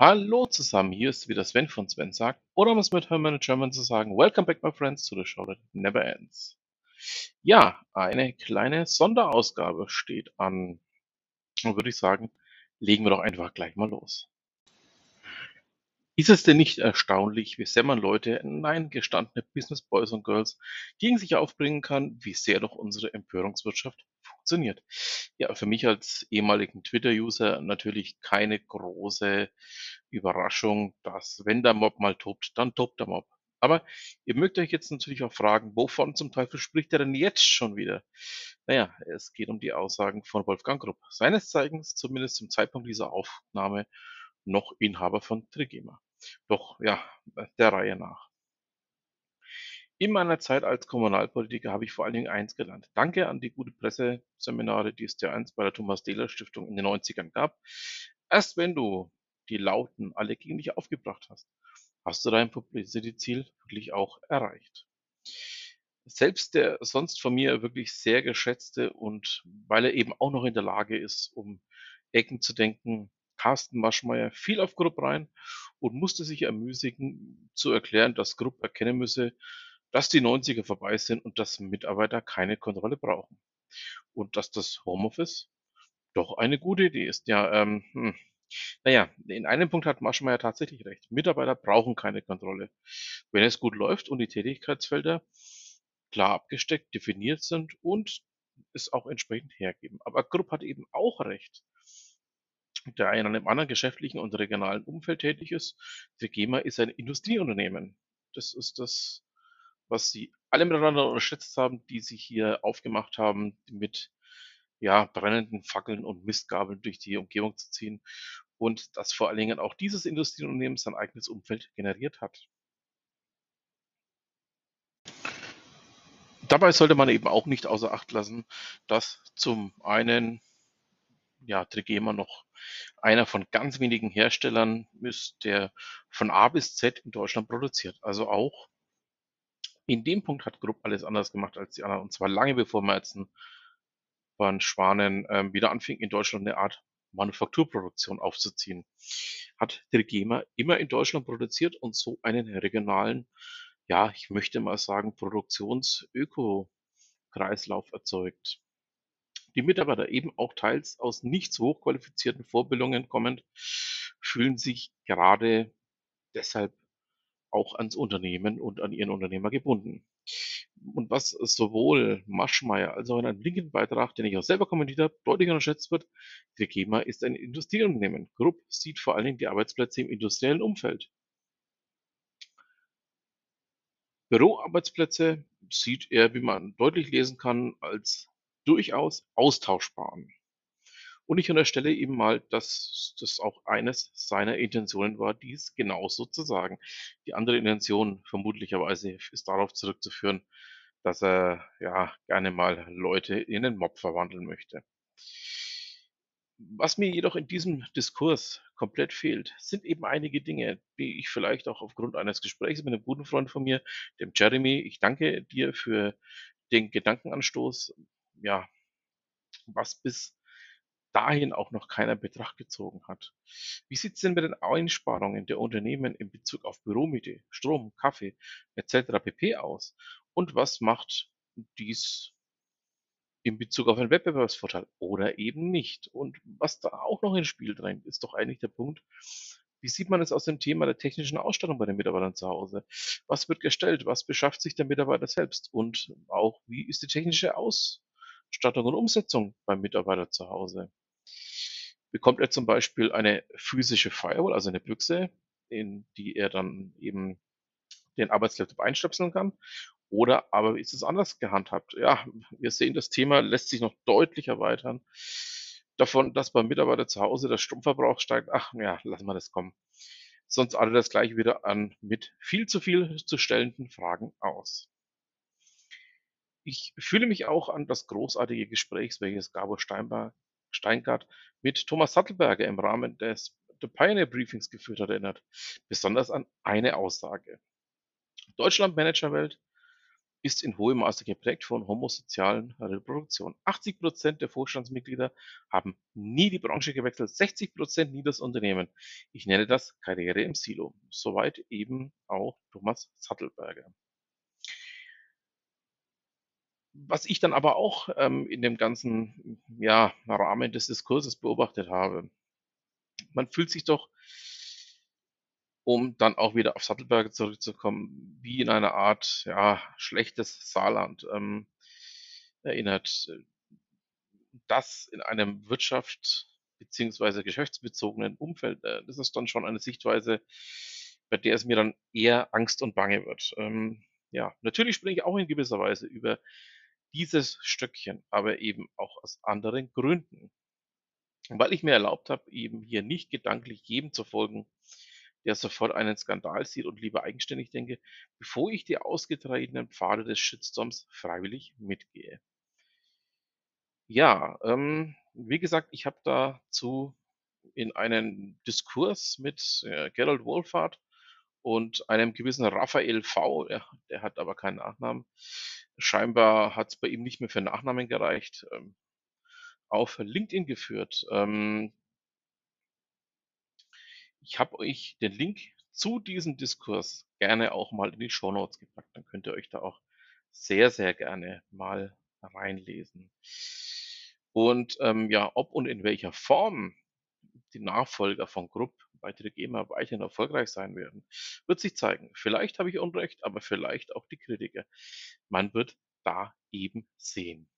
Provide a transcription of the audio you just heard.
Hallo zusammen, hier ist wieder Sven von Sven sagt, oder um es mit Hermann German zu sagen, Welcome back my friends to the show that never ends. Ja, eine kleine Sonderausgabe steht an. Und würde ich sagen, legen wir doch einfach gleich mal los. Ist es denn nicht erstaunlich, wie sehr man Leute, nein, gestandene Business Boys und Girls, gegen sich aufbringen kann, wie sehr doch unsere Empörungswirtschaft funktioniert? Ja, für mich als ehemaligen Twitter-User natürlich keine große Überraschung, dass wenn der Mob mal tobt, dann tobt der Mob. Aber ihr mögt euch jetzt natürlich auch fragen, wovon zum Teufel spricht er denn jetzt schon wieder? Naja, es geht um die Aussagen von Wolfgang Grupp, seines Zeigens zumindest zum Zeitpunkt dieser Aufnahme noch Inhaber von Trigema. Doch ja, der Reihe nach. In meiner Zeit als Kommunalpolitiker habe ich vor allen Dingen eins gelernt. Danke an die gute Presseseminare, die es dir einst bei der Thomas Dehler Stiftung in den 90ern gab. Erst wenn du die Lauten alle gegen dich aufgebracht hast, hast du dein Publicity-Ziel wirklich auch erreicht. Selbst der sonst von mir wirklich sehr geschätzte und weil er eben auch noch in der Lage ist, um Ecken zu denken, Carsten Maschmeyer fiel auf Grupp rein und musste sich ermüßigen zu erklären, dass Grupp erkennen müsse, dass die 90er vorbei sind und dass Mitarbeiter keine Kontrolle brauchen. Und dass das Homeoffice doch eine gute Idee ist. Ja, ähm, hm. Naja, in einem Punkt hat Maschmeyer tatsächlich recht. Mitarbeiter brauchen keine Kontrolle. Wenn es gut läuft und die Tätigkeitsfelder klar abgesteckt, definiert sind und es auch entsprechend hergeben. Aber Grupp hat eben auch recht der in einem anderen geschäftlichen und regionalen Umfeld tätig ist. Trigema ist ein Industrieunternehmen. Das ist das, was Sie alle miteinander unterschätzt haben, die sich hier aufgemacht haben, mit ja, brennenden Fackeln und Mistgabeln durch die Umgebung zu ziehen und dass vor allen Dingen auch dieses Industrieunternehmen sein eigenes Umfeld generiert hat. Dabei sollte man eben auch nicht außer Acht lassen, dass zum einen ja, Trigema noch einer von ganz wenigen Herstellern ist, der von A bis Z in Deutschland produziert. Also auch in dem Punkt hat Grupp alles anders gemacht als die anderen. Und zwar lange bevor Merzen von Schwanen ähm, wieder anfing, in Deutschland eine Art Manufakturproduktion aufzuziehen. Hat Trigema immer in Deutschland produziert und so einen regionalen, ja, ich möchte mal sagen, Produktions-Öko-Kreislauf erzeugt die Mitarbeiter eben auch teils aus nicht so hochqualifizierten Vorbildungen kommend, fühlen sich gerade deshalb auch ans Unternehmen und an ihren Unternehmer gebunden. Und was sowohl Maschmeyer als auch in einem linken Beitrag, den ich auch selber kommentiert habe, deutlich unterschätzt wird, Trigema ist ein Industrieunternehmen. Grupp sieht vor allen Dingen die Arbeitsplätze im industriellen Umfeld. Büroarbeitsplätze sieht er, wie man deutlich lesen kann, als durchaus austauschbaren. Und ich unterstelle ihm mal, dass das auch eines seiner Intentionen war, dies genauso zu sagen. Die andere Intention vermutlicherweise ist darauf zurückzuführen, dass er ja gerne mal Leute in einen Mob verwandeln möchte. Was mir jedoch in diesem Diskurs komplett fehlt, sind eben einige Dinge, die ich vielleicht auch aufgrund eines Gesprächs mit einem guten Freund von mir, dem Jeremy, ich danke dir für den Gedankenanstoß, ja, was bis dahin auch noch keiner in Betracht gezogen hat. Wie sieht es denn mit den Einsparungen der Unternehmen in Bezug auf Büromiete, Strom, Kaffee etc. pp. aus? Und was macht dies in Bezug auf einen Wettbewerbsvorteil oder eben nicht? Und was da auch noch ins Spiel drängt, ist doch eigentlich der Punkt, wie sieht man es aus dem Thema der technischen Ausstattung bei den Mitarbeitern zu Hause? Was wird gestellt? Was beschafft sich der Mitarbeiter selbst? Und auch, wie ist die technische Ausstattung? Ausstattung und Umsetzung beim Mitarbeiter zu Hause. Bekommt er zum Beispiel eine physische Firewall, also eine Büchse, in die er dann eben den Arbeitslaptop einstöpseln kann? Oder aber ist es anders gehandhabt? Ja, wir sehen, das Thema lässt sich noch deutlich erweitern. Davon, dass beim Mitarbeiter zu Hause der Stromverbrauch steigt, ach ja, lassen wir das kommen. Sonst alle das gleiche wieder an mit viel zu viel zu stellenden Fragen aus. Ich fühle mich auch an das großartige Gespräch, welches Gabor Steingart mit Thomas Sattelberger im Rahmen des The Pioneer Briefings geführt hat, erinnert. Besonders an eine Aussage. Deutschland Managerwelt ist in hohem Maße geprägt von homosozialen Reproduktion. 80 Prozent der Vorstandsmitglieder haben nie die Branche gewechselt, 60 Prozent nie das Unternehmen. Ich nenne das Karriere im Silo. Soweit eben auch Thomas Sattelberger. Was ich dann aber auch ähm, in dem ganzen ja, Rahmen des Diskurses beobachtet habe, man fühlt sich doch um dann auch wieder auf Sattelberger zurückzukommen, wie in einer Art ja, schlechtes Saarland ähm, erinnert. Das in einem Wirtschaft- bzw. geschäftsbezogenen Umfeld, äh, das ist dann schon eine Sichtweise, bei der es mir dann eher Angst und Bange wird. Ähm, ja, natürlich springe ich auch in gewisser Weise über dieses Stöckchen, aber eben auch aus anderen Gründen. Weil ich mir erlaubt habe, eben hier nicht gedanklich jedem zu folgen, der sofort einen Skandal sieht und lieber eigenständig denke, bevor ich die ausgetretenen Pfade des Shitstorms freiwillig mitgehe. Ja, ähm, wie gesagt, ich habe dazu in einen Diskurs mit äh, Gerald Wohlfahrt und einem gewissen Raphael V., der, der hat aber keinen Nachnamen. Scheinbar hat es bei ihm nicht mehr für Nachnamen gereicht. Ähm, auf LinkedIn geführt. Ähm, ich habe euch den Link zu diesem Diskurs gerne auch mal in die Show Notes gepackt. Dann könnt ihr euch da auch sehr, sehr gerne mal reinlesen. Und ähm, ja, ob und in welcher Form die Nachfolger von Grupp bei GEMA weiterhin erfolgreich sein werden, wird sich zeigen. Vielleicht habe ich Unrecht, aber vielleicht auch die Kritiker. Man wird da eben sehen.